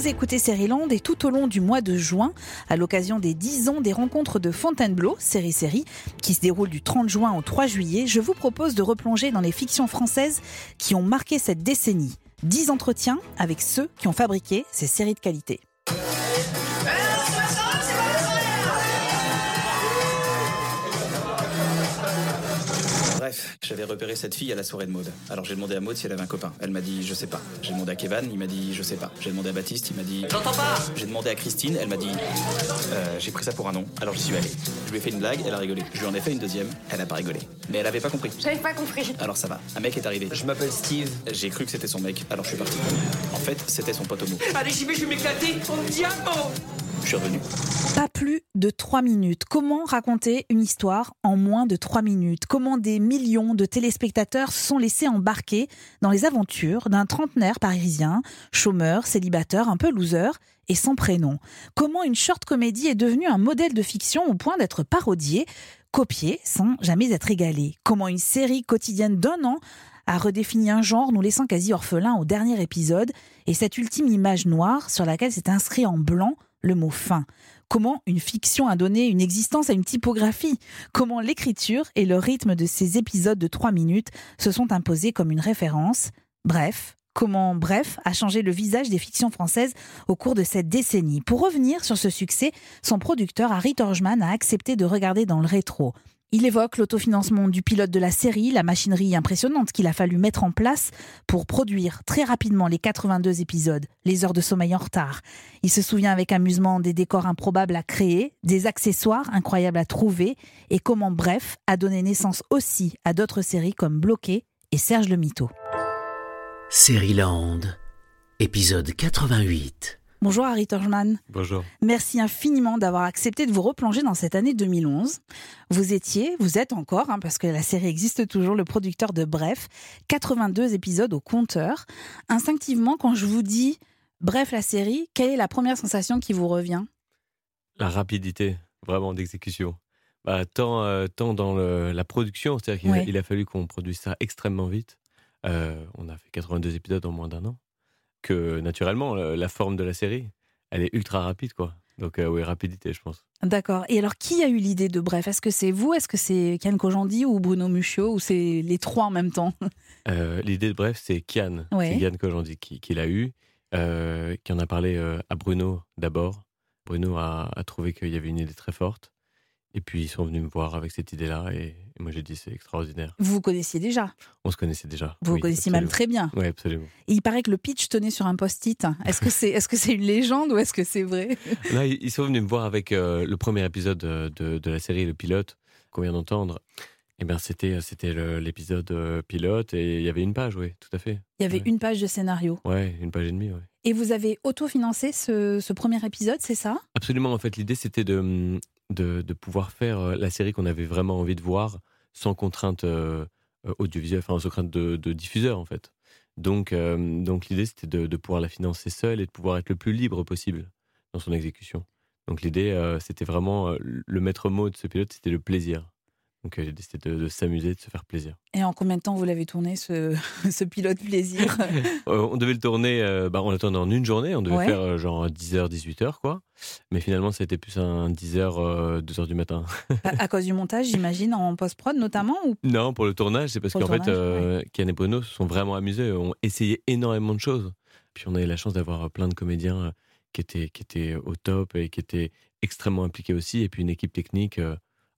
Vous écoutez Land et tout au long du mois de juin, à l'occasion des 10 ans des rencontres de Fontainebleau, série série, qui se déroule du 30 juin au 3 juillet, je vous propose de replonger dans les fictions françaises qui ont marqué cette décennie. 10 entretiens avec ceux qui ont fabriqué ces séries de qualité. Bref, j'avais repéré cette fille à la soirée de mode. Alors j'ai demandé à Maud si elle avait un copain. Elle m'a dit je sais pas. J'ai demandé à Kevin, il m'a dit je sais pas. J'ai demandé à Baptiste, il m'a dit J'entends pas J'ai demandé à Christine, elle m'a dit euh, j'ai pris ça pour un nom. Alors j'y suis allé. Je lui ai fait une blague, elle a rigolé. Je lui en ai fait une deuxième, elle a pas rigolé. Mais elle avait pas compris. J'avais pas compris. Alors ça va. Un mec est arrivé. Je m'appelle Steve. J'ai cru que c'était son mec, alors je suis parti. En fait, c'était son pote homo. Allez, j'y vais, je vais m'éclater. On diamant Je suis revenu. Pas plus de 3 minutes. Comment raconter une histoire en moins de 3 minutes? Comment des millions de téléspectateurs se sont laissés embarquer dans les aventures d'un trentenaire parisien, chômeur, célibataire, un peu loser et sans prénom? Comment une short comédie est devenue un modèle de fiction au point d'être parodiée, copiée sans jamais être égalée? Comment une série quotidienne d'un an a redéfini un genre nous laissant quasi orphelins au dernier épisode et cette ultime image noire sur laquelle s'est inscrit en blanc le mot fin Comment une fiction a donné une existence à une typographie? Comment l'écriture et le rythme de ces épisodes de trois minutes se sont imposés comme une référence? Bref, comment Bref a changé le visage des fictions françaises au cours de cette décennie. Pour revenir sur ce succès, son producteur Harry Torjman a accepté de regarder dans le rétro. Il évoque l'autofinancement du pilote de la série, la machinerie impressionnante qu'il a fallu mettre en place pour produire très rapidement les 82 épisodes, les heures de sommeil en retard. Il se souvient avec amusement des décors improbables à créer, des accessoires incroyables à trouver, et comment Bref a donné naissance aussi à d'autres séries comme Bloqué et Serge le Mito. Land, épisode 88. Bonjour Harry Torjman. Bonjour. Merci infiniment d'avoir accepté de vous replonger dans cette année 2011. Vous étiez, vous êtes encore, hein, parce que la série existe toujours, le producteur de Bref, 82 épisodes au compteur. Instinctivement, quand je vous dis Bref la série, quelle est la première sensation qui vous revient? La rapidité, vraiment, d'exécution. Bah, tant, euh, tant dans la production, c'est-à-dire qu'il a fallu qu'on produise ça extrêmement vite. Euh, on a fait 82 épisodes en moins d'un an que naturellement, la forme de la série, elle est ultra rapide, quoi. Donc euh, oui, rapidité, je pense. D'accord. Et alors, qui a eu l'idée de Bref? Est-ce que c'est vous? Est-ce que c'est Kian Kojandi ou Bruno Muccio Ou c'est les trois en même temps? Euh, L'idée de Bref, c'est Kian. C'est Kian Kojandi qui, l'a eu, euh, qui en a parlé à Bruno d'abord. Bruno a trouvé qu'il y avait une idée très forte. Et puis ils sont venus me voir avec cette idée-là et, moi j'ai dit c'est extraordinaire. Vous vous connaissiez déjà? On se connaissait déjà. Vous vous connaissiez même très bien. Oui, absolument. Et il paraît que le pitch tenait sur un post-it. Est-ce que c'est est -ce c'est une légende ou est-ce que c'est vrai? Là, ils sont venus me voir avec euh, le premier épisode euh, de, de, la série, le pilote, qu'on vient d'entendre. Eh bien, c'était euh, c'était l'épisode pilote et il y avait une page, oui, tout à fait. Il y avait une page de scénario. Ouais, une page et demie, ouais. Et vous avez autofinancé ce, ce premier épisode, c'est ça? Absolument. En fait, l'idée c'était de de, pouvoir faire euh, la série qu'on avait vraiment envie de voir sans contrainte euh, euh, audiovisuelle, enfin sans contrainte de, diffuseur en fait. Donc, donc l'idée c'était de, pouvoir la financer seule et de pouvoir être le plus libre possible dans son exécution. Donc l'idée c'était vraiment le maître mot de ce pilote, c'était le plaisir. Donc j'ai décidé de, s'amuser, de se faire plaisir. Et en combien de temps vous l'avez tourné, ce, ce pilote plaisir euh, On devait le tourner, euh, bah, on l'a tourné en une journée, on devait faire euh, genre 10h, 18h, quoi. Mais finalement, ça a été plus un 10h, 2h du matin. à, cause du montage, j'imagine, en post-prod notamment ou... Non, pour le tournage, c'est parce qu'en fait, ouais. et Bruno se sont vraiment amusés, ont essayé énormément de choses. Puis on a eu la chance d'avoir plein de comédiens qui étaient, qui étaient au top et qui étaient extrêmement impliqués aussi, et puis une équipe technique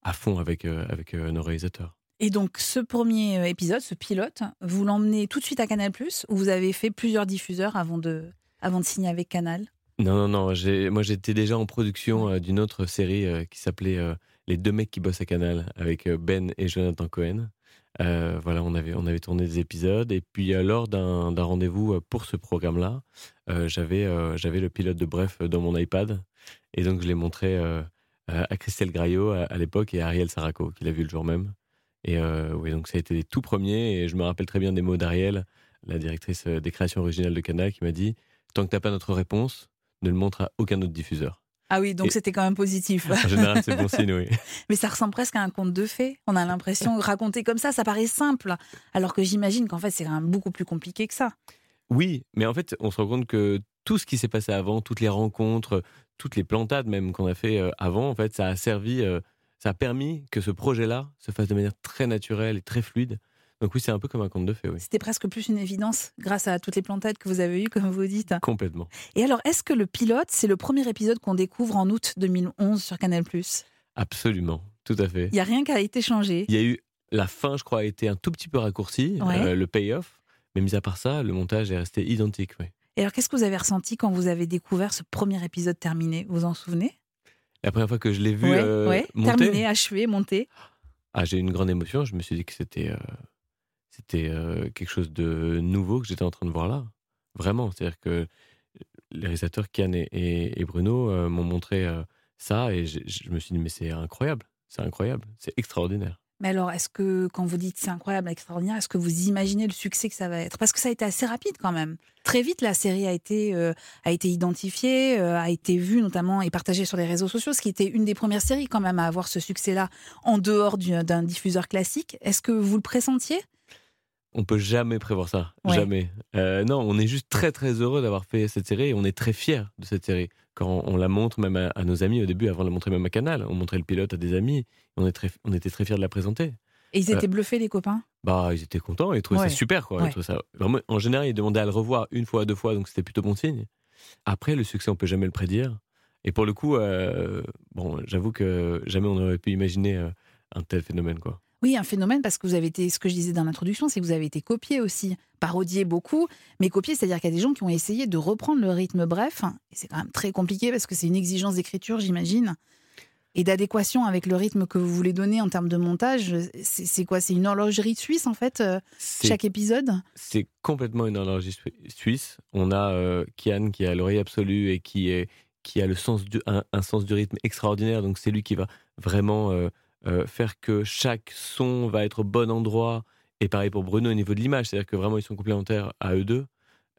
à fond avec, euh, avec euh, nos réalisateurs. Et donc, ce premier euh, épisode, ce pilote, vous l'emmenez tout de suite à Canal ou vous avez fait plusieurs diffuseurs avant de, avant de signer avec Canal? Non, non, non. Moi, j'étais déjà en production d'une autre série qui s'appelait Les deux mecs qui bossent à Canal avec Ben et Jonathan Cohen. voilà, on avait, on avait tourné des épisodes. Et puis, lors d'un rendez-vous pour ce programme-là, j'avais j'avais le pilote de Bref dans mon iPad. Et donc, je l'ai montré à Christelle Graillot à, l'époque et à Ariel Saraco, qui l'a vu le jour même. Et euh, oui, donc ça a été les tout premiers. Et je me rappelle très bien des mots d'Ariel, la directrice euh, des créations originales de Canal, qui m'a dit Tant que tu n'as pas notre réponse, ne le montre à aucun autre diffuseur. Ah oui, donc c'était quand même positif. En général, c'est bon signe, oui. Mais ça ressemble presque à un conte de fées. On a l'impression, raconter comme ça, ça paraît simple. Alors que j'imagine qu'en fait, c'est beaucoup plus compliqué que ça. Oui, mais en fait, on se rend compte que tout ce qui s'est passé avant, toutes les rencontres, toutes les plantades même qu'on a fait euh, avant, en fait, ça a servi, euh, ça a permis que ce projet-là se fasse de manière très naturelle et très fluide. Donc oui, c'est un peu comme un conte de fées, oui. C'était presque plus une évidence grâce à toutes les plantades que vous avez eues, comme vous dites. Complètement. Et alors, est-ce que le pilote, c'est le premier épisode qu'on découvre en août 2011 sur Canal? Absolument, tout à fait. Il n'y a rien qui a été changé. Il y a eu la fin, je crois, a été un tout petit peu raccourcie, Ouais. euh, le payoff. Mais mis à part ça, le montage est resté identique. Oui. Et alors, qu'est-ce que vous avez ressenti quand vous avez découvert ce premier épisode terminé? Vous vous en souvenez? La première fois que je l'ai vu Ouais, euh, ouais. monter, Terminé, achevé, monté. ah, j'ai eu une grande émotion. Je me suis dit que c'était euh, c'était euh, quelque chose de nouveau que j'étais en train de voir là. Vraiment. C'est-à-dire que les réalisateurs Kian et, et- et Bruno m'ont montré ça et je, je me suis dit, mais c'est incroyable. C'est incroyable. C'est extraordinaire. Mais alors, est-ce que quand vous dites c'est incroyable, extraordinaire, est-ce que vous imaginez le succès que ça va être? Parce que ça a été assez rapide quand même. Très vite, la série a été, euh, a été identifiée, euh, a été vue notamment et partagée sur les réseaux sociaux, ce qui était une des premières séries quand même à avoir ce succès-là en dehors du- d'un diffuseur classique. Est-ce que vous le pressentiez? On peut jamais prévoir ça, Ouais. jamais. Euh, non, on est juste très très heureux d'avoir fait cette série et on est très fiers de cette série. Quand on la montre même à, à nos amis au début, avant de la montrer même à Canal, on montrait le pilote à des amis, on, est très, on était très fiers de la présenter. Et ils Euh, étaient bluffés, les copains? Bah, ils étaient contents, ils trouvaient Ouais. ça super, quoi. Ils Ouais. trouvaient ça... Vraiment, en général, ils demandaient à le revoir une fois, deux fois, donc c'était plutôt bon signe. Après, le succès, on peut jamais le prédire. Et pour le coup, euh, bon, j'avoue que jamais on aurait pu imaginer un tel phénomène, quoi. Oui, un phénomène parce que vous avez été, ce que je disais dans l'introduction, c'est que vous avez été copié aussi, parodié beaucoup, mais copié, c'est-à-dire qu'il y a des gens qui ont essayé de reprendre le rythme bref, et c'est quand même très compliqué parce que c'est une exigence d'écriture, j'imagine, et d'adéquation avec le rythme que vous voulez donner en termes de montage. C'est quoi? C'est une horlogerie suisse en fait, euh, chaque épisode? c'est complètement une horlogerie sui- suisse. On a euh, Kian qui a l'oreille absolue et qui, est, qui a le sens du, un, un sens du rythme extraordinaire. Donc c'est lui qui va vraiment euh, euh, faire que chaque son va être au bon endroit. Et pareil pour Bruno au niveau de l'image, c'est-à-dire que vraiment ils sont complémentaires à eux deux.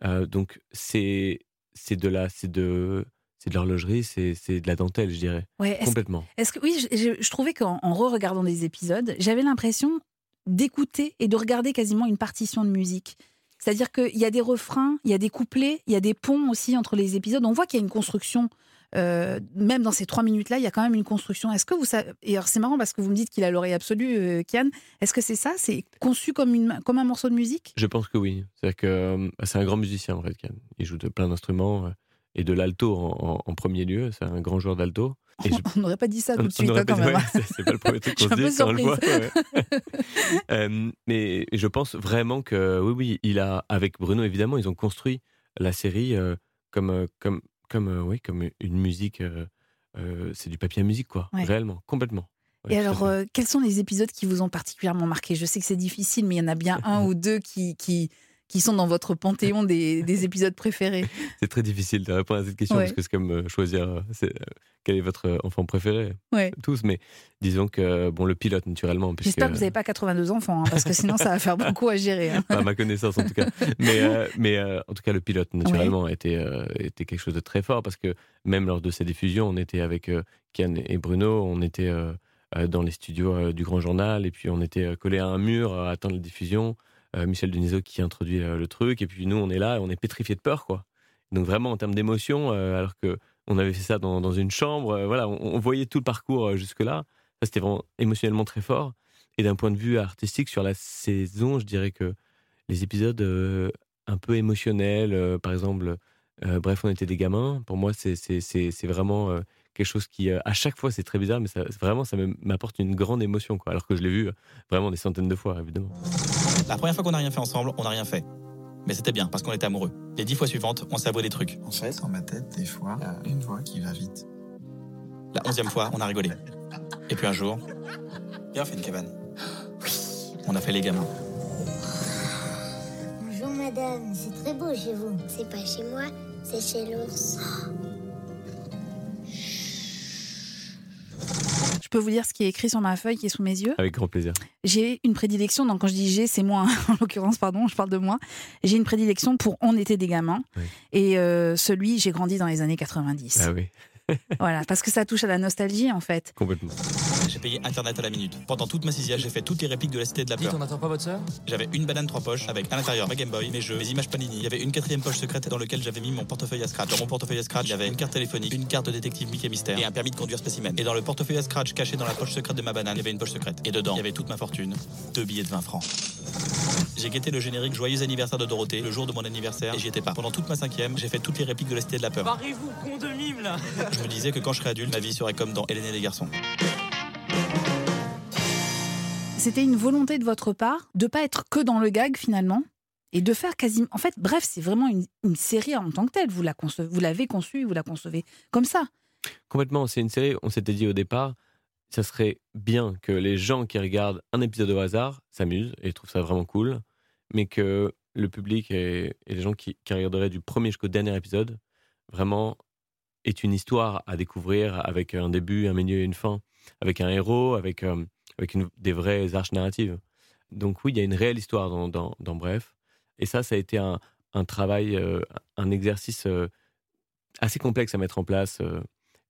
Euh, donc c'est c'est de la c'est de c'est de l'horlogerie, c'est c'est de la dentelle, je dirais, Ouais, est-ce complètement. Est-ce que oui, je, je- je trouvais qu'en en re-regardant des épisodes, j'avais l'impression d'écouter et de regarder quasiment une partition de musique. C'est-à-dire qu'il y a des refrains, il y a des couplets, il y a des ponts aussi entre les épisodes. On voit qu'il y a une construction. Euh, même dans ces trois minutes-là, il y a quand même une construction. Est-ce que vous savez Et alors c'est marrant parce que vous me dites qu'il a l'oreille absolue, euh, Kian. Est-ce que c'est ça? C'est conçu comme, une, comme un morceau de musique? Je pense que oui. C'est-à-dire que euh, c'est un grand musicien en fait. Kian. Il joue de plein d'instruments euh, et de l'alto en, premier lieu. C'est un grand joueur d'alto. Je- On n'aurait pas dit ça tout de suite hein, quand même. ouais, c'est- pas le premier truc qu'on se dit quand on le voit. ouais. Euh, mais je pense vraiment que oui, oui, il a avec Bruno évidemment, ils ont construit la série euh, comme comme comme euh, oui, comme une musique. euh, euh, c'est du papier à musique quoi, Ouais. réellement, complètement. Ouais, Et alors, quels sont les épisodes qui vous ont particulièrement marqué? Je sais que c'est difficile, mais il y en a bien un ou deux qui, qui, qui sont dans votre panthéon des, des épisodes préférés. c'est très difficile de répondre à cette question Ouais. parce que c'est comme euh, choisir euh, c'est, euh, quel est votre enfant préféré. Ouais. Tous, mais disons que bon le pilote naturellement. puisque- J'espère que vous n'avez pas 82 enfants, hein, parce que sinon ça va faire beaucoup à gérer. hein. Pas à ma connaissance en tout cas. Mais, euh, mais euh, en tout cas, le pilote, naturellement, était, euh, était quelque chose de très fort parce que même lors de ces diffusions, on était avec euh, Kian et Bruno, on était dans les studios du Grand Journal et puis on était collés à un mur à attendre la diffusion. Euh, Michel Denisot qui introduit euh, le truc et puis nous, on est là on est pétrifiés de peur, quoi. Donc vraiment, en termes d'émotion, euh, alors que on avait fait ça dans, une chambre, voilà, on, voyait tout le parcours jusque-là. Ça, c'était vraiment émotionnellement très fort. Et d'un point de vue artistique, sur la saison, je dirais que les épisodes un peu émotionnels, par exemple, Bref, on était des gamins, pour moi, c'est vraiment quelque chose qui, à chaque fois, c'est très bizarre, mais vraiment, ça m'apporte une grande émotion, quoi, alors que je l'ai vu vraiment des centaines de fois, évidemment. La première fois qu'on n'a rien fait ensemble, on n'a rien fait. Mais c'était bien parce qu'on était amoureux. Les dix fois suivantes, on s'avouait des trucs. En fait, dans ma tête, des fois, il y a une voix qui va vite. La onzième fois, on a rigolé. Et puis un jour, viens, on fait une cabane. On a fait les gamins. Bonjour madame, c'est très beau chez vous. C'est pas chez moi, c'est chez l'ours. Peux vous dire ce qui est écrit sur ma feuille qui est sous mes yeux. Avec grand plaisir. J'ai une prédilection, donc quand je dis j'ai, c'est moi, en l'occurrence, pardon, je parle de moi. J'ai une prédilection pour On était des gamins. Oui. Et euh, celui, j'ai grandi dans les années 90. Ah oui. voilà, parce que ça touche à la nostalgie en fait. Complètement. J'ai payé Internet à la minute. Pendant toute ma sixième, j'ai fait toutes les répliques de la Cité de la Dites, Peur. on n'attend pas votre sœur J'avais une banane trois poches avec à l'intérieur ma Game Boy, mes jeux, mes images Panini. Il y avait une quatrième poche secrète dans laquelle j'avais mis mon portefeuille à scratch. Dans mon portefeuille à scratch, il y avait une carte téléphonique, une carte de détective Mickey Mystère et un permis de conduire spécimen. Et dans le portefeuille à scratch caché dans la poche secrète de ma banane, il y avait une poche secrète. Et dedans, il y avait toute ma fortune, deux billets de 20 francs. J'ai guetté le générique Joyeux anniversaire de Dorothée le jour de mon anniversaire et j'y étais pas. Pendant toute ma cinquième, j'ai fait toutes les répliques de la Cité de la Peur. Barrez-vous, con de mime là Je me disais que quand je serais adulte, ma vie serait comme dans Hélène et les garçons. C'était une volonté de votre part de pas être que dans le gag finalement et de faire quasiment. En fait, bref, c'est vraiment une, série en tant que telle. Vous la vous l'avez conçue, vous la concevez comme ça. Complètement. C'est une série, on s'était dit au départ, ça serait bien que les gens qui regardent un épisode au hasard s'amusent et trouvent ça vraiment cool, mais que le public et, et les gens qui, qui regarderaient du premier jusqu'au dernier épisode, vraiment, est une histoire à découvrir avec un début, un milieu et une fin, avec un héros, avec, euh, avec des vraies arches narratives. Donc oui, il y a une réelle histoire dans, Bref. Et ça, ça a été un, travail, euh, un exercice euh, assez complexe à mettre en place.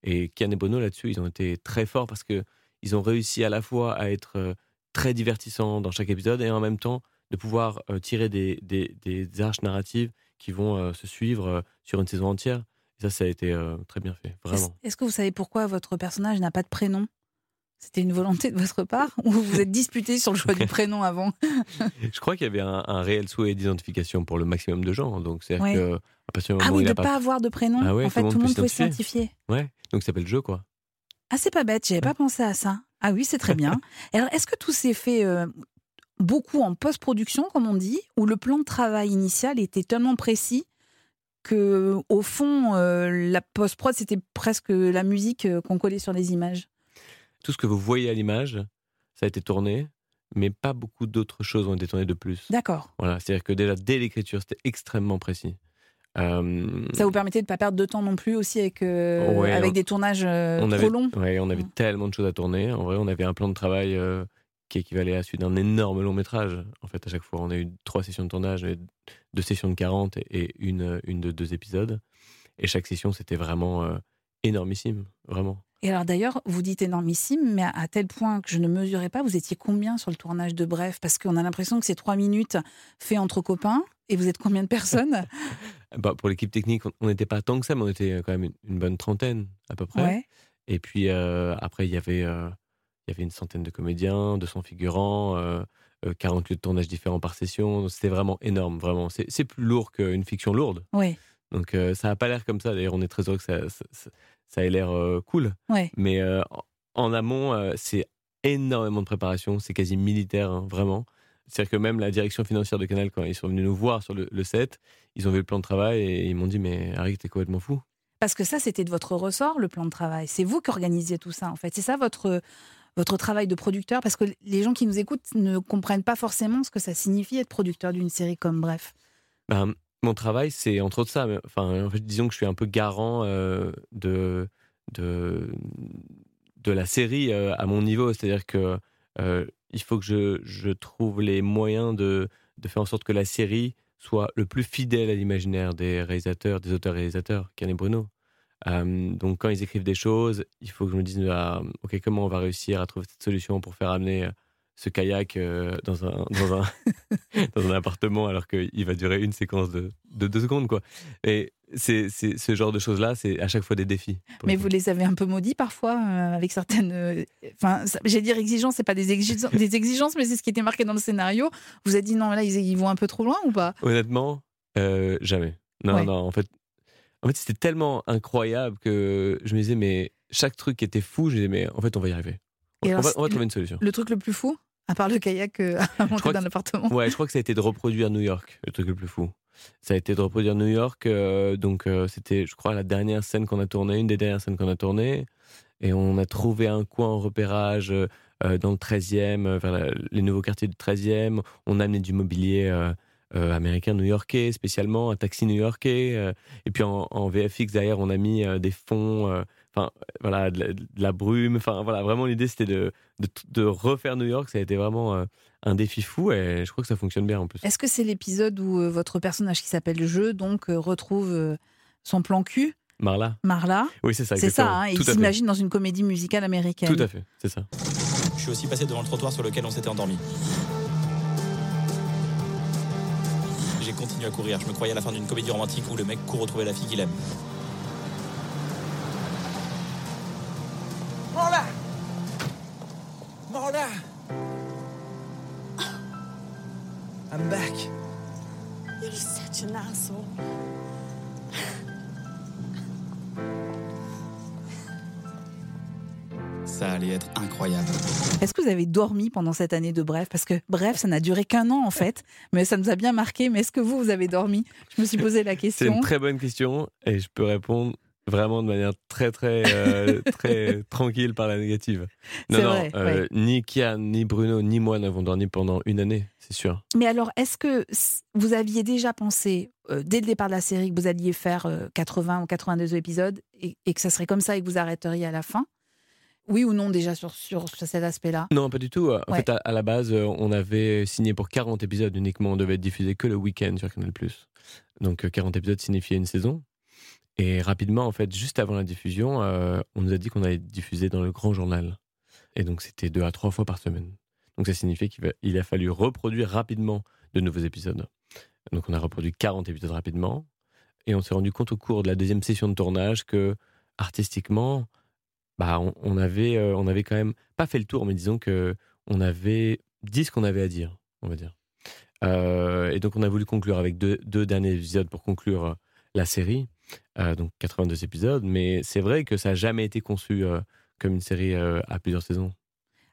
et Kian et Bono, là-dessus, ils ont été très forts parce que ils ont réussi à la fois à être très divertissants dans chaque épisode et en même temps de pouvoir tirer des, arches narratives qui vont se suivre sur une saison entière. Et ça, ça a été euh, très bien fait, vraiment. est-ce que vous savez pourquoi votre personnage n'a pas de prénom? C'était une volonté de votre part ou vous vous êtes disputé sur le choix du prénom avant? Je crois qu'il y avait un, un réel souhait d'identification pour le maximum de gens. Donc, c'est-à-dire Ouais. que, à partir du Ah moment où oui, il de a pas avoir de prénom. Ah ouais, en fait, tout le monde peut pouvait s'identifier. Ouais, donc ça s'appelle jeu, quoi. Ah, c'est pas bête, j'avais pas pensé à ça. Ah oui, c'est très bien. Alors, est-ce que tout s'est fait euh, beaucoup en post-production, comme on dit, où le plan de travail initial était tellement précis que, au fond, euh, la post-prod, c'était presque la musique euh, qu'on collait sur les images Tout ce que vous voyez à l'image, ça a été tourné, mais pas beaucoup d'autres choses ont été tournées de plus. D'accord. Voilà, c'est-à-dire que déjà dès l'écriture, c'était extrêmement précis. Euh, Ça vous permettait de pas perdre de temps non plus aussi avec, euh, Ouais, avec on- des tournages on trop avait, longs ouais, on avait tellement de choses à tourner. En vrai, on avait un plan de travail qui équivalait à celui d'un énorme long métrage. En fait, à chaque fois, on a eu trois sessions de tournage, deux sessions de 40 et- une, une de deux épisodes. Et chaque session, c'était vraiment euh, énormissime, vraiment. Et alors d'ailleurs, vous dites énormissime, mais à, tel point que je ne mesurais pas, vous étiez combien sur le tournage de Bref? Parce qu'on a l'impression que c'est trois minutes fait entre copains, et vous êtes combien de personnes? Bah, pour l'équipe technique, on- n'était pas tant que ça, mais on était quand même une, une bonne trentaine à peu près. Ouais. Et puis euh, après, il y avait euh, il y avait une centaine de comédiens, 200 figurants, euh, euh, 40 lieux de tournage différents par session. C'était vraiment énorme, vraiment. C'est plus lourd qu'une fiction lourde. Donc euh, ça n'a pas l'air comme ça. D'ailleurs, on est très heureux que ça, ça, ça- ça ait l'air euh, cool. Ouais. Mais euh, en- amont, c'est énormément de préparation. C'est quasi militaire, hein, vraiment. C'est-à-dire que même la direction financière de Canal, quand ils sont venus nous voir sur le, le set, ils ont vu le plan de travail et ils m'ont dit Mais Harry, t'es complètement fou. Parce que ça, c'était de votre ressort, le plan de travail. C'est vous qui organisiez tout ça, en fait. C'est ça votre, votre travail de producteur Parce que les gens qui nous écoutent ne comprennent pas forcément ce que ça signifie être producteur d'une série comme Bref. Ben, mon travail, c'est entre autres ça. Enfin, en fait, disons que je suis un peu garant euh, de, de, la série euh, à mon niveau. C'est-à-dire que euh, il faut que je, je trouve les moyens de, de faire en sorte que la série soit le plus fidèle à l'imaginaire des réalisateurs, des auteurs-réalisateurs, et Bruno. Euh, donc, quand ils écrivent des choses, il faut que je me dise ah, Ok, comment on va réussir à trouver cette solution pour faire amener euh, ce kayak euh, dans, un, dans, un, dans un appartement alors qu'il va durer une séquence de, de deux secondes. Quoi. Et c'est, ce genre de choses-là, c'est à chaque fois des défis. Mais vous les avez un peu maudits parfois, euh, avec certaines. euh, Enfin, ça- j'allais dire exigences, c'est pas des exigences, des exigences, mais c'est ce qui était marqué dans le scénario. Vous avez dit non, là, ils, ils vont un peu trop loin ou pas? Honnêtement, euh, jamais. Non, Ouais. non, en fait, en fait c'était tellement incroyable que je me disais, mais chaque truc était fou, je me disais, mais en fait, on va y arriver. On, alors, va, on trouver une solution. Le truc le plus fou, à part le kayak euh, à monter que- l'appartement. Ouais, je crois que ça a été de reproduire New York, le truc le plus fou. Ça a été de reproduire New York, euh, donc euh, c'était, je crois, la dernière scène qu'on a tournée, une des dernières scènes qu'on a tournées. Et on a trouvé un coin en repérage euh, dans le 13e, euh, vers la- les nouveaux quartiers du 13e. On a amené du mobilier euh, américain, new-yorkais, spécialement, un taxi new-yorkais. euh, et puis en, en VFX, derrière, on a mis euh, des fonds, euh, enfin, voilà, de la, de la brume. Enfin, voilà, vraiment, l'idée, c'était de, de, de refaire New York. Ça a été vraiment euh, un défi fou et je crois que ça fonctionne bien en plus. Est-ce que c'est l'épisode où euh, votre personnage qui s'appelle Jeu donc euh, retrouve euh, son plan cul? Marla. Marla. Oui, c'est ça. C'est ça, hein, il s'imagine dans une comédie musicale américaine. Tout à fait, c'est ça. Je suis aussi passé devant le trottoir sur lequel on s'était endormi. J'ai continué à courir. Je me croyais à la fin d'une comédie romantique où le mec court retrouver la fille qu'il aime. Vous avez dormi pendant cette année de Bref? Parce que Bref, ça n'a duré qu'un an en fait, mais ça nous a bien marqué. Mais est-ce que vous, vous avez dormi? Je me suis posé la C'est question. une très bonne question et je peux répondre vraiment de manière très très euh, très tranquille par la négative. Non C'est non, vrai, euh, ouais. ni Kian, ni Bruno, ni moi n'avons dormi pendant une année, c'est sûr. Mais alors, est-ce que vous aviez déjà pensé, euh, dès le départ de la série, que vous alliez faire euh, 80 ou 82 épisodes et, et que ça serait comme ça et que vous arrêteriez à la fin? Oui ou non déjà sur, sur, cet aspect-là? Non, pas du tout. En Ouais. fait, à, à la base, euh, on avait signé pour 40 épisodes uniquement. On devait être diffusé que le week-end sur Canal+. Donc euh, 40 épisodes signifiait une saison. Et rapidement, en fait, juste avant la diffusion, euh, on nous a dit qu'on allait diffuser dans le grand journal. Et donc, c'était deux à trois fois par semaine. Donc, ça signifiait qu'il a fallu reproduire rapidement de nouveaux épisodes. Donc, on a reproduit 40 épisodes rapidement. Et on s'est rendu compte au cours de la deuxième session de tournage que, artistiquement, bah, on, avait, euh, on avait quand même pas fait le tour, mais disons que on avait dit ce qu'on avait à dire, on va dire. Euh, et donc, on a voulu conclure avec deux, deux derniers épisodes pour conclure euh, la série, donc 82 épisodes. Mais c'est vrai que ça n'a jamais été conçu comme une série à plusieurs saisons.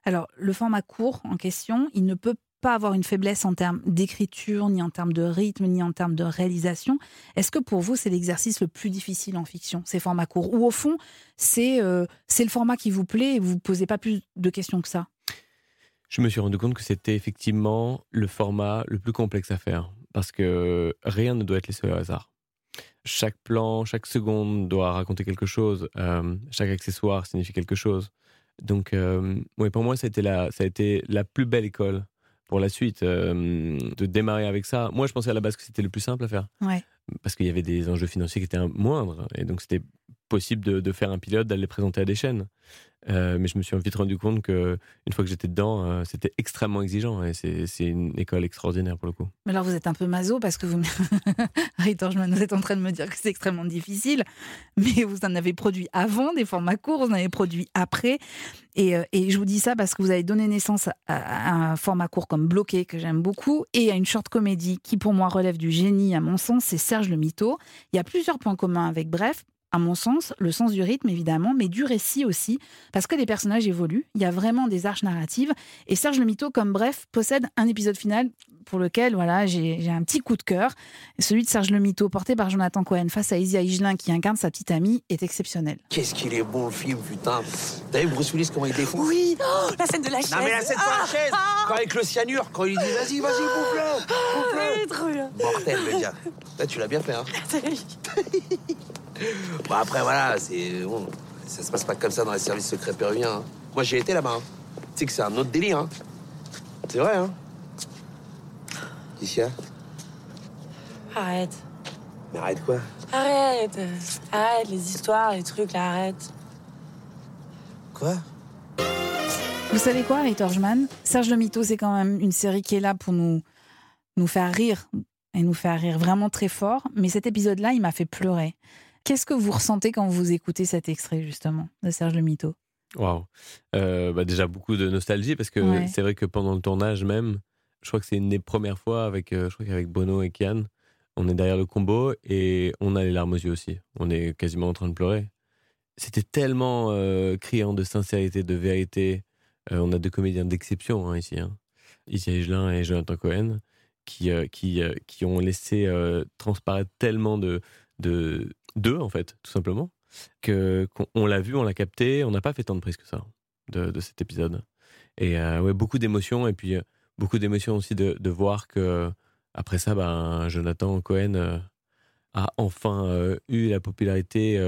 Alors, le format court en question, il ne peut pas avoir une faiblesse en termes d'écriture, ni en termes de rythme, ni en termes de réalisation. Est-ce que pour vous, c'est l'exercice le plus difficile en fiction, ces formats courts? Ou au fond, c'est euh, le format qui vous plaît et vous ne posez pas plus de questions que ça? Je me suis rendu compte que c'était effectivement le format le plus complexe à faire. Parce que rien ne doit être laissé au hasard. Chaque plan, chaque seconde doit raconter quelque chose. euh, chaque accessoire signifie quelque chose. Donc, euh, pour moi, ça a, été la, ça a été la plus belle école pour la suite, euh, de démarrer avec ça. Moi, je pensais à la base que c'était le plus simple à faire. Ouais. Parce qu'il y avait des enjeux financiers qui étaient moindres. Et donc, c'était possible de, faire un pilote, d'aller le présenter à des chaînes. Euh, mais je me suis vite rendu compte que une fois que j'étais dedans, euh, c'était extrêmement exigeant et c'est une école extraordinaire pour le coup. Mais alors vous êtes un peu maso parce que vous, Harry Torgman, vous êtes en train de me dire que c'est extrêmement difficile, mais vous en avez produit avant des formats courts, vous en avez produit après, et, euh, je vous dis ça parce que vous avez donné naissance à, à un format court comme Bloqué que j'aime beaucoup et à une short comédie qui pour moi relève du génie à mon sens, c'est Serge le Mito. Il y a plusieurs points communs avec Bref. À mon sens, le sens du rythme évidemment, mais du récit aussi, parce que les personnages évoluent. Il y a vraiment des arches narratives. Et Serge le Mito, comme bref, possède un épisode final pour lequel voilà, j'ai j'ai un petit coup de cœur. Celui de Serge le Mito, porté par Jonathan Cohen face à Isia Higelin, qui incarne sa petite amie, est exceptionnel. Qu'est-ce qu'il est bon le film, putain. T'as vu Bruce Willis comment il défonce Oui, oh, la scène de la chaise. Non mais la scène sur la chaise Quand avec le cyanure, quand il dit vas-y, vas-y, bouffe-le Oui, Bouffe-le. Mortel le gars. Là tu l'as bien fait hein. Bon après voilà, c'est bon, ça se passe pas comme ça dans les services secrets péruviens. hein. Moi j'ai été là-bas. hein. Tu sais que c'est un autre délire. Hein. C'est vrai hein. Arrête. Mais arrête quoi? Arrête. Arrête les histoires, les trucs, là, arrête. Quoi? Vous savez quoi, Harry Torgman Serge le Mito, c'est quand même une série qui est là pour nous, nous faire rire, et nous faire rire vraiment très fort. Mais cet épisode-là, il m'a fait pleurer. Qu'est-ce que vous ressentez quand vous écoutez cet extrait, justement, de Serge le Mito Waouh. Euh, bah déjà beaucoup de nostalgie parce que Ouais. c'est vrai que pendant le tournage même, je crois que c'est une des premières fois avec, euh, je crois qu'avec Bono et Kian, on est derrière le combo et on a les larmes aux yeux aussi. On est quasiment en train de pleurer. C'était tellement euh, criant de sincérité, de vérité. Euh, on a deux comédiens d'exception hein, ici, hein. Isia Higelin et Jonathan Cohen, qui, euh, qui, qui ont laissé transparaître tellement de de d'eux en fait, tout simplement que qu'on on l'a vu, on l'a capté, on n'a pas fait tant de prise que ça de, de cet épisode. Et euh, ouais, beaucoup d'émotions et puis euh, beaucoup d'émotions aussi de, de voir que après ça, ben Jonathan Cohen euh, a enfin euh, eu la popularité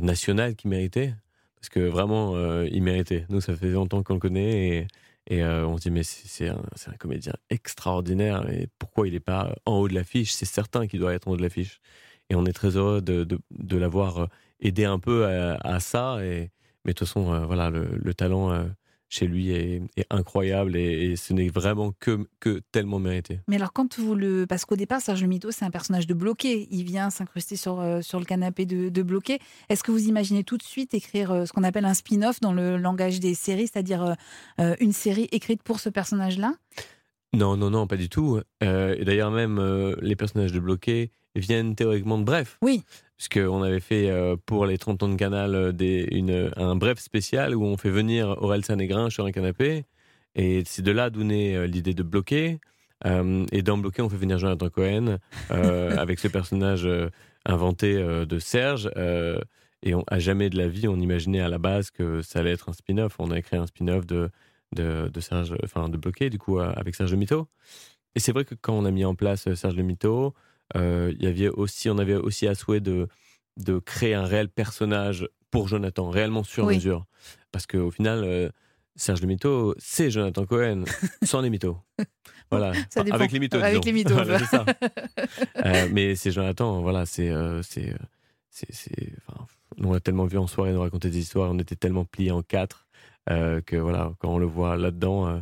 nationale qu'il méritait parce que vraiment il méritait. Nous, ça fait longtemps qu'on le connaît et, et on se dit mais c'est un, un comédien extraordinaire et pourquoi il n'est pas en haut de l'affiche? C'est certain qu'il doit être en haut de l'affiche. Et on est très heureux de, de, l'avoir euh, aidé un peu à, ça. Mais de toute façon, euh, voilà, le, le talent euh, chez lui est, incroyable et, ce n'est vraiment que, que tellement mérité. Mais alors, quand vous le. Parce qu'au départ, Serge Mito, c'est un personnage de bloqué. Il vient s'incruster sur, sur le canapé de, de bloqué. Est-ce que vous imaginez tout de suite écrire ce qu'on appelle un spin-off dans le langage des séries, c'est-à-dire une série écrite pour ce personnage-là? Non, non, non, pas du tout. Euh, et d'ailleurs, même euh, les personnages de Bloqué viennent théoriquement de Bref. Oui. Puisqu'on avait fait euh, pour les 30 ans de Canal des, une, un Bref spécial où on fait venir Aurel Sanégrin sur un canapé. Et c'est de là d'où naît l'idée de Bloqué. Et dans Bloqué, on fait venir Jonathan Cohen avec ce personnage inventé de Serge. et on, à jamais de la vie, on imaginait à la base que ça allait être un spin-off. On a créé un spin-off de, de, de Serge, enfin de Bloqué, du coup, euh, avec Serge Le Mito. Et c'est vrai que quand on a mis en place euh, Serge Le Mito, euh, il y avait aussi, on avait aussi à souhait de, de créer un réel personnage pour Jonathan, réellement sur Oui. mesure. Parce qu'au final, euh, Serge Le Mito, c'est Jonathan Cohen, sans les mythos. Voilà, Ça Enfin, dépend. avec les mythos. Avec disons. les mythos, Voilà, je c'est ça. Euh, mais c'est Jonathan, voilà, c'est. euh, c'est, c'est, enfin, on l'a tellement vu en soirée nous raconter des histoires, on était tellement pliés en quatre que voilà, quand on le voit là-dedans, euh,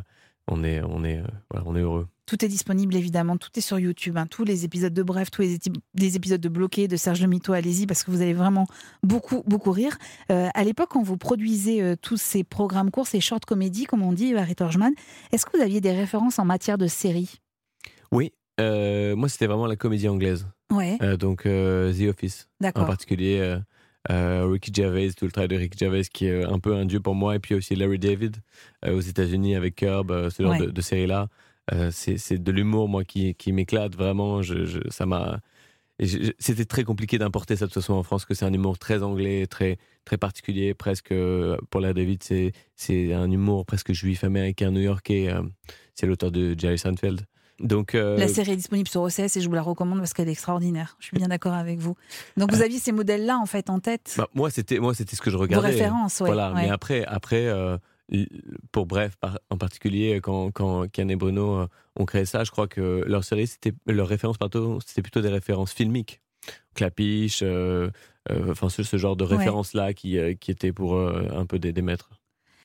on, est, on, est, euh, voilà, on est heureux. Tout est disponible évidemment, tout est sur YouTube. hein. Tous les épisodes de Bref, tous les, épisodes de Bloqué, de Serge Le Mito, allez-y parce que vous allez vraiment beaucoup, beaucoup rire. Euh, à l'époque, quand vous produisez euh, tous ces programmes courts, ces short comédies, comme on dit, Harry Torjman, est-ce que vous aviez des références en matière de séries? Oui, euh, moi c'était vraiment la comédie anglaise, Ouais, Euh, donc euh, The Office en particulier. Euh, Ricky Gervais, tout le travail de Ricky Gervais qui est un peu un dieu pour moi, et puis aussi Larry David euh, aux États-Unis avec Curb, euh, ce genre Ouais. de, de série-là. C'est de l'humour, moi, qui, qui m'éclate vraiment. Je, je- ça m'a. C'était très compliqué d'importer ça de toute façon en France, que c'est un humour très anglais, très, très particulier, presque. Pour Larry David, c'est un humour presque juif américain, new-yorkais. c'est l'auteur de Jerry Seinfeld. Donc, euh, La série est disponible sur OCS et je vous la recommande parce qu'elle est extraordinaire. Je suis bien d'accord avec vous. Donc vous aviez ces modèles-là en fait en tête, bah, moi, c'était moi, c'était ce que je regardais. références. Ouais, Voilà, ouais. mais après, après euh, pour Bref, en particulier, quand, quand Kian et Bruno euh, ont créé ça, je crois que leur série, c'était, leur référence, pardon, c'était plutôt des références filmiques. Clapiche, euh, euh, enfin, ce, ce genre de Ouais. références-là qui, euh, qui étaient pour euh, un peu des, des maîtres.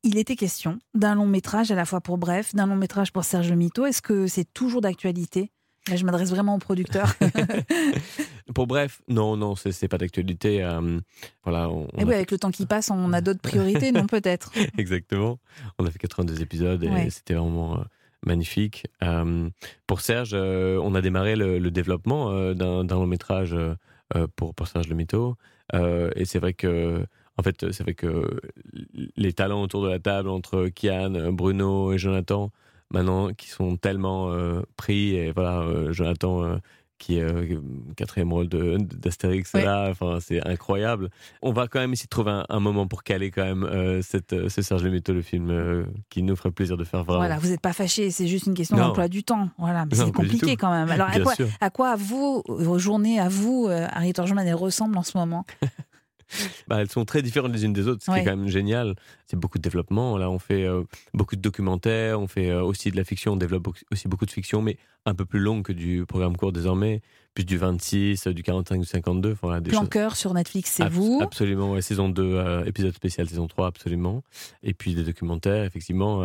Il était question d'un long métrage à la fois pour Bref, d'un long métrage pour Serge Le Mito. Est-ce que c'est toujours d'actualité? Là, je m'adresse vraiment aux producteurs. Pour Bref, non, non, c'est, pas d'actualité. euh, voilà, on, on Et a oui, avec le temps qui passe, on a d'autres priorités, non peut-être Exactement. On a fait 82 épisodes et Ouais. c'était vraiment euh, magnifique. Euh, pour Serge, on a démarré le, le développement d'un long métrage pour, pour Serge Le Mito. Et c'est vrai que, en fait, c'est vrai que les talents autour de la table entre Kian, Bruno et Jonathan, maintenant, qui sont tellement euh, pris, et voilà, euh, Jonathan. euh, qui est quatrième rôle d'Astérix Ouais. là, enfin c'est incroyable. On va quand même essayer de trouver un, un moment pour caler quand même cette, ce Serge Le Mito, le film qui nous ferait plaisir de faire vraiment. Voilà, vous n'êtes pas fâchés, c'est juste une question d'emploi du temps. Voilà, mais c'est compliqué quand même. Alors, à quoi, à quoi vous, vos journées, à vous, Harry Torjman, elles ressemblent en ce moment? Bah, elles sont très différentes les unes des autres, ce qui Ouais. est quand même génial. C'est beaucoup de développement. Là, on fait euh, beaucoup de documentaires, on fait euh, aussi de la fiction, on développe aussi beaucoup de fiction, mais un peu plus longue que du programme court désormais, plus du 26, euh, du 45, du 52. Enfin, voilà, des Plan choses- cœur sur Netflix, c'est vous. Absolument, ouais, saison 2, euh, épisode spécial, saison 3, absolument. Et puis des documentaires, effectivement.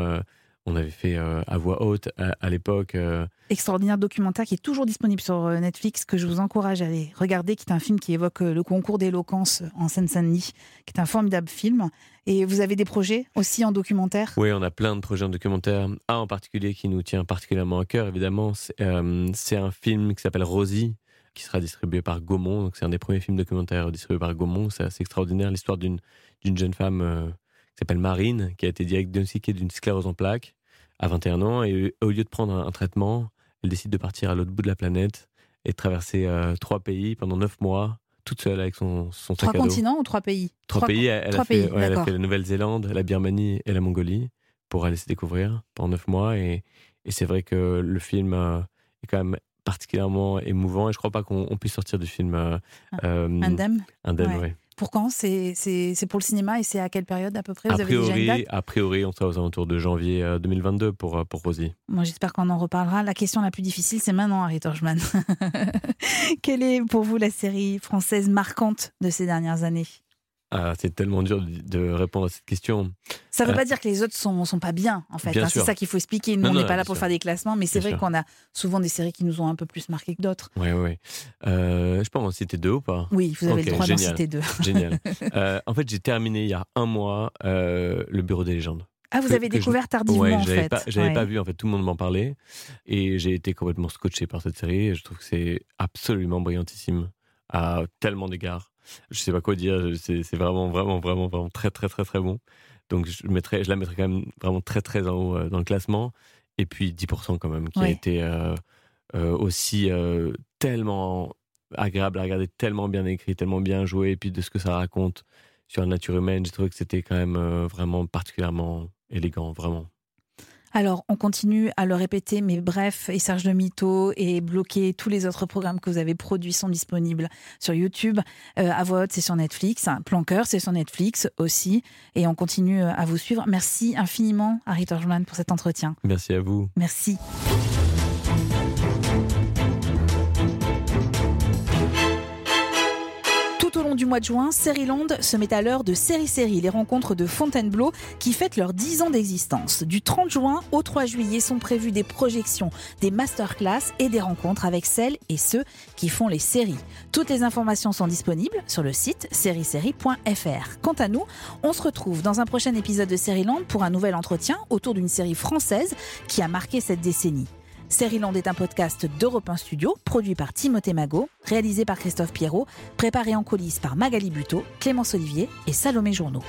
On avait fait euh, à voix haute à, à l'époque. euh, Extraordinaire documentaire qui est toujours disponible sur euh, Netflix, que je vous encourage à aller regarder, qui est un film qui évoque le concours d'éloquence en Seine-Saint-Denis, qui est un formidable film. Et vous avez des projets aussi en documentaire? Oui, on a plein de projets en documentaire. Un en particulier qui nous tient particulièrement à cœur, évidemment, c'est euh, un film qui s'appelle Rosie, qui sera distribué par Gaumont. Donc, c'est un des premiers films documentaires distribués par Gaumont. C'est assez extraordinaire, l'histoire d'une d'une jeune femme qui s'appelle Marine, qui a été diagnostiquée d'une sclérose en plaques à 21 ans. Et au lieu de prendre un, un traitement, elle décide de partir à l'autre bout de la planète et de traverser euh, trois pays pendant neuf mois, toute seule avec son, son Trois sac à dos. continents ou trois pays? Trois, pays. Elle, trois a fait, pays, ouais, elle a fait la Nouvelle-Zélande, la Birmanie et la Mongolie pour aller se découvrir pendant neuf mois. Et, et c'est vrai que le film euh, est quand même particulièrement émouvant. Et je crois pas qu'on on puisse sortir du film euh, Ah, euh, Indemne? Indemne, Ouais. ouais. Pour quand C'est pour le cinéma et c'est à quelle période à peu près A Vous avez déjà une priori, date a priori, on sera aux alentours de janvier euh, 2022 pour, euh, pour Rosie. Moi, j'espère qu'on en reparlera. La question la plus difficile, c'est maintenant, Harry Torchman. Quelle est pour vous la série française marquante de ces dernières années? Ah, c'est tellement dur de, répondre à cette question. Ça ne veut Euh, pas dire que les autres sont, sont pas bien, en fait. Hein. C'est ça qu'il faut expliquer. Nous, Non, on n'est pas là pour sûr. faire des classements, mais c'est vrai qu'on a souvent des séries qui nous ont un peu plus marqué que d'autres. Ouais, ouais. Euh, je peux en citer deux ou pas? Oui, vous avez Ok, le droit d'en citer deux. Génial. Euh, en fait, j'ai terminé il y a un mois euh, le Bureau des légendes. Ah, vous avez je- découvert tardivement, Ouais, en fait. pas, j'avais Ouais. pas vu en fait tout le monde m'en parlait et j'ai été complètement scotché par cette série. Et je trouve que c'est absolument brillantissime à tellement d'égards. Je sais pas quoi dire. C'est, vraiment, vraiment, vraiment, vraiment très, très, très, très bon. Donc je mettrais, je la mettrais quand même vraiment très, très en haut euh, dans le classement. Et puis 10% quand même qui a été euh, euh, aussi euh, tellement agréable à regarder, tellement bien écrit, tellement bien joué. Et puis de ce que ça raconte sur la nature humaine, j'ai trouvé que c'était quand même vraiment particulièrement élégant, vraiment. Alors, on continue à le répéter, mais bref, et Serge de Mito et bloqué, tous les autres programmes que vous avez produits sont disponibles sur YouTube. Euh, à voix haute, c'est sur Netflix. Planqueur, c'est sur Netflix aussi. Et on continue euh, à vous suivre. Merci infiniment, Harry Torjman, pour cet entretien. Merci à vous. Merci. Du mois de juin, Série-Land se met à l'heure de Série Série, les rencontres de Fontainebleau qui fêtent leurs 10 ans d'existence. Du 30 juin au 3 juillet sont prévues des projections, des masterclass et des rencontres avec celles et ceux qui font les séries. Toutes les informations sont disponibles sur le site sériesérie.fr. Quant à nous, on se retrouve dans un prochain épisode de Série-Land pour un nouvel entretien autour d'une série française qui a marqué cette décennie. Sérieland est un podcast d'Europe 1 Studio, produit par Timothée Magot, réalisé par Christophe Pierrot, préparé en coulisses par Magali Buteau, Clémence Olivier et Salomé Journeau.